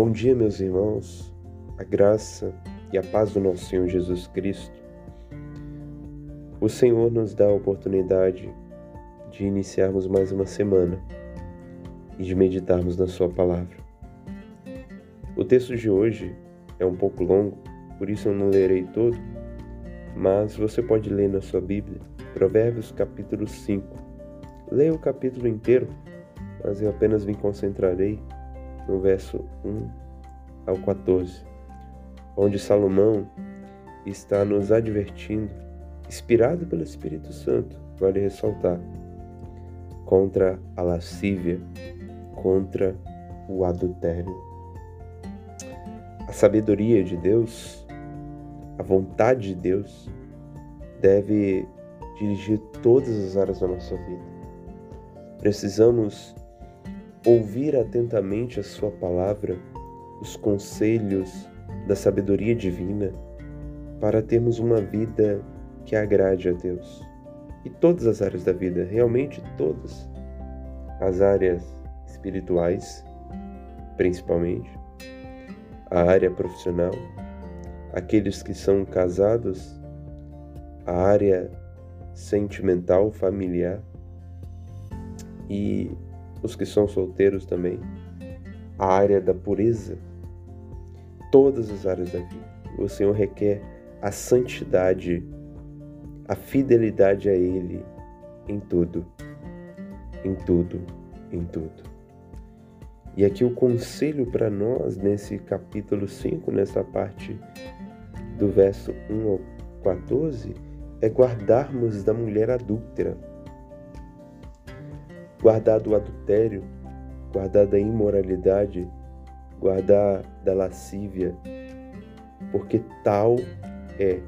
Bom dia, meus irmãos, a graça e a paz do nosso Senhor Jesus Cristo. O Senhor nos dá a oportunidade de iniciarmos mais uma semana e de meditarmos na Sua palavra. O texto de hoje é um pouco longo, por isso eu não lerei todo, mas você pode ler na sua Bíblia, Provérbios capítulo 5. Leia o capítulo inteiro, mas eu apenas me concentrarei no verso 1 ao 14, onde Salomão está nos advertindo, inspirado pelo Espírito Santo, vale ressaltar, contra a lascívia, contra o adultério. A sabedoria de Deus, a vontade de Deus, deve dirigir todas as áreas da nossa vida. Precisamos ouvir atentamente a Sua palavra, os conselhos da sabedoria divina, para termos uma vida que agrade a Deus. E todas as áreas da vida, realmente todas. As áreas espirituais, principalmente, a área profissional, aqueles que são casados, a área sentimental, familiar e os que são solteiros também, a área da pureza, todas as áreas da vida. O Senhor requer a santidade, a fidelidade a Ele em tudo, em tudo, em tudo. E aqui o conselho para nós nesse capítulo 5, nessa parte do verso 1 ao 14, é guardarmos da mulher adúltera guardar do adultério, guardar da imoralidade, guardar da lascívia, porque tal é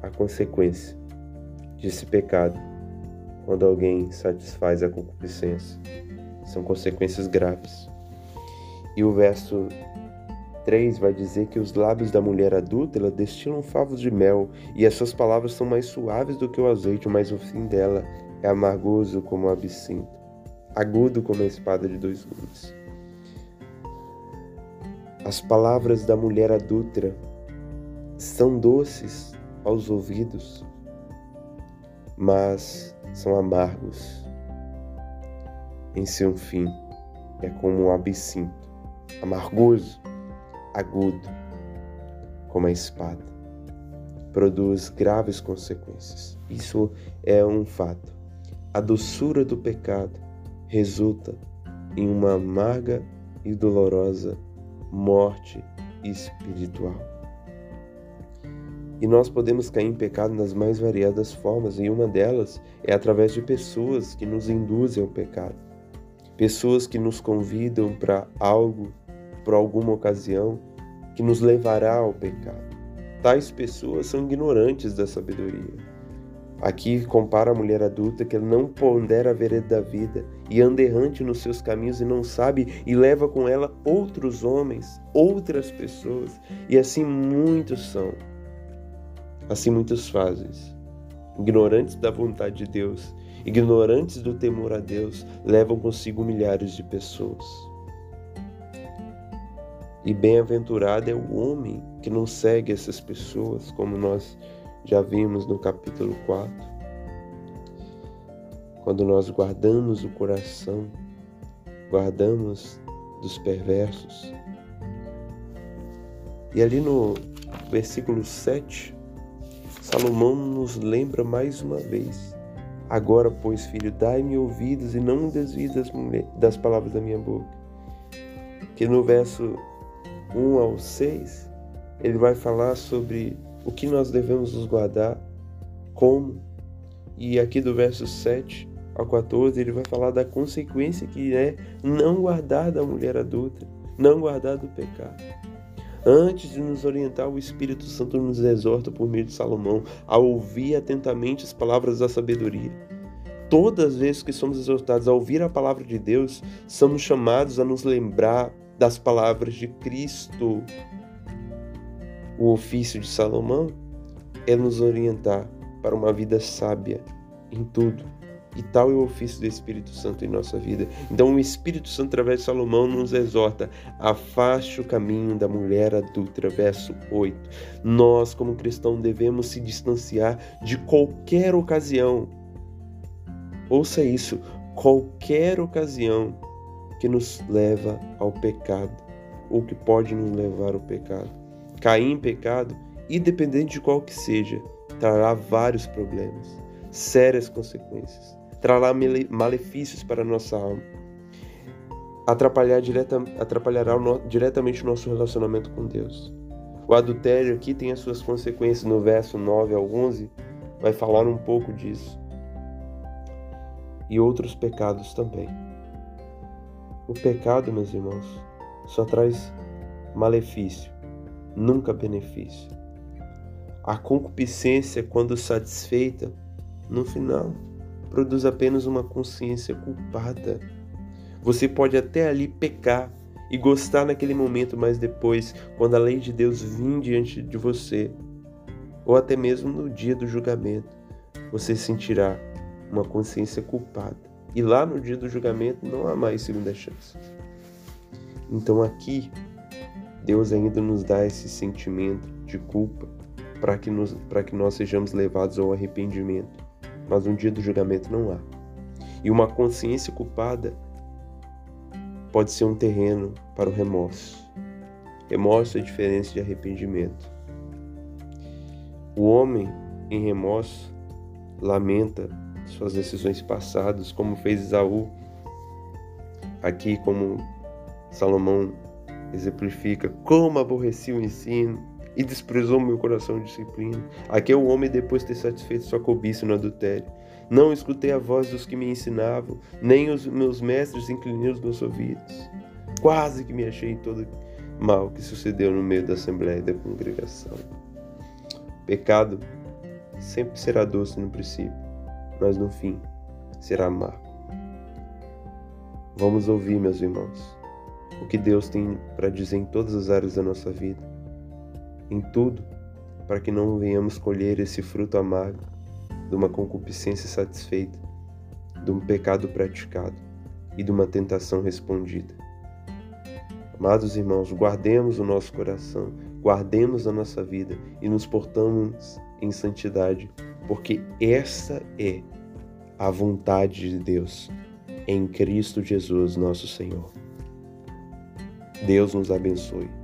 a consequência desse pecado quando alguém satisfaz a concupiscência. São consequências graves. E o verso 3 vai dizer que os lábios da mulher adulta ela destilam favos de mel, e as suas palavras são mais suaves do que o azeite, mas o fim dela é amargoso como o absinto agudo como a espada de dois gumes. As palavras da mulher adúltera são doces aos ouvidos, mas são amargos em seu fim. É como um absinto, amargoso, agudo, como a espada. Produz graves consequências. Isso é um fato. A doçura do pecado resulta em uma amarga e dolorosa morte espiritual. E nós podemos cair em pecado nas mais variadas formas, e uma delas é através de pessoas que nos induzem ao pecado. Pessoas que nos convidam para algo, para alguma ocasião, que nos levará ao pecado. Tais pessoas são ignorantes da sabedoria Aqui compara a mulher adulta que não pondera a vereda da vida e anda errante nos seus caminhos e não sabe e leva com ela outros homens, outras pessoas, e assim muitos são. Assim muitos fazem. Ignorantes da vontade de Deus, ignorantes do temor a Deus, levam consigo milhares de pessoas. E bem-aventurado é o homem que não segue essas pessoas, como nós já vimos no capítulo 4. Quando nós guardamos o coração, guardamos dos perversos. E ali no versículo 7, Salomão nos lembra mais uma vez: Agora, pois, filho, dai-me ouvidos e não desvie das, das palavras da minha boca. Que no verso 1 ao 6, ele vai falar sobre o que nós devemos nos guardar, como. E aqui do verso 7 ao 14 ele vai falar da consequência que é não guardar da mulher adulta, não guardar do pecado. Antes de nos orientar, o Espírito Santo nos exorta por meio de Salomão a ouvir atentamente as palavras da sabedoria. Todas as vezes que somos exortados a ouvir a palavra de Deus, somos chamados a nos lembrar das palavras de Cristo, o ofício de Salomão é nos orientar para uma vida sábia em tudo, E tal é o ofício do Espírito Santo em nossa vida. Então, o Espírito Santo, através de Salomão, nos exorta: afaste o caminho da mulher adulta. Verso 8. Nós, como cristãos, devemos se distanciar de qualquer ocasião. Ouça isso: qualquer ocasião que nos leva ao pecado, ou que pode nos levar ao pecado. Cair em pecado, independente de qual que seja, trará vários problemas, sérias consequências trará malefícios para a nossa alma, atrapalhar direta, atrapalhará o no, diretamente o nosso relacionamento com Deus. O adultério aqui tem as suas consequências no verso 9 ao 11, vai falar um pouco disso. E outros pecados também. O pecado, meus irmãos, só traz malefício, nunca benefício. A concupiscência, quando satisfeita, no final produz apenas uma consciência culpada. Você pode até ali pecar e gostar naquele momento, mas depois, quando a lei de Deus vir diante de você, ou até mesmo no dia do julgamento, você sentirá uma consciência culpada. E lá no dia do julgamento não há mais segunda chance. Então aqui, Deus ainda nos dá esse sentimento de culpa para que, que nós sejamos levados ao arrependimento mas um dia do julgamento não há. E uma consciência culpada pode ser um terreno para o remorso. Remorso é diferente de arrependimento. O homem em remorso lamenta suas decisões passadas, como fez Isaú. Aqui, como Salomão exemplifica, como aborreci o ensino, e desprezou meu coração de disciplina. Aqui é o homem depois de ter satisfeito sua cobiça no adultério. Não escutei a voz dos que me ensinavam, nem os meus mestres inclinei os meus ouvidos. Quase que me achei em todo mal que sucedeu no meio da assembleia e da congregação. Pecado sempre será doce no princípio, mas no fim será amargo. Vamos ouvir, meus irmãos, o que Deus tem para dizer em todas as áreas da nossa vida em tudo, para que não venhamos colher esse fruto amargo de uma concupiscência satisfeita, de um pecado praticado e de uma tentação respondida. Amados irmãos, guardemos o nosso coração, guardemos a nossa vida e nos portamos em santidade, porque essa é a vontade de Deus em Cristo Jesus, nosso Senhor. Deus nos abençoe.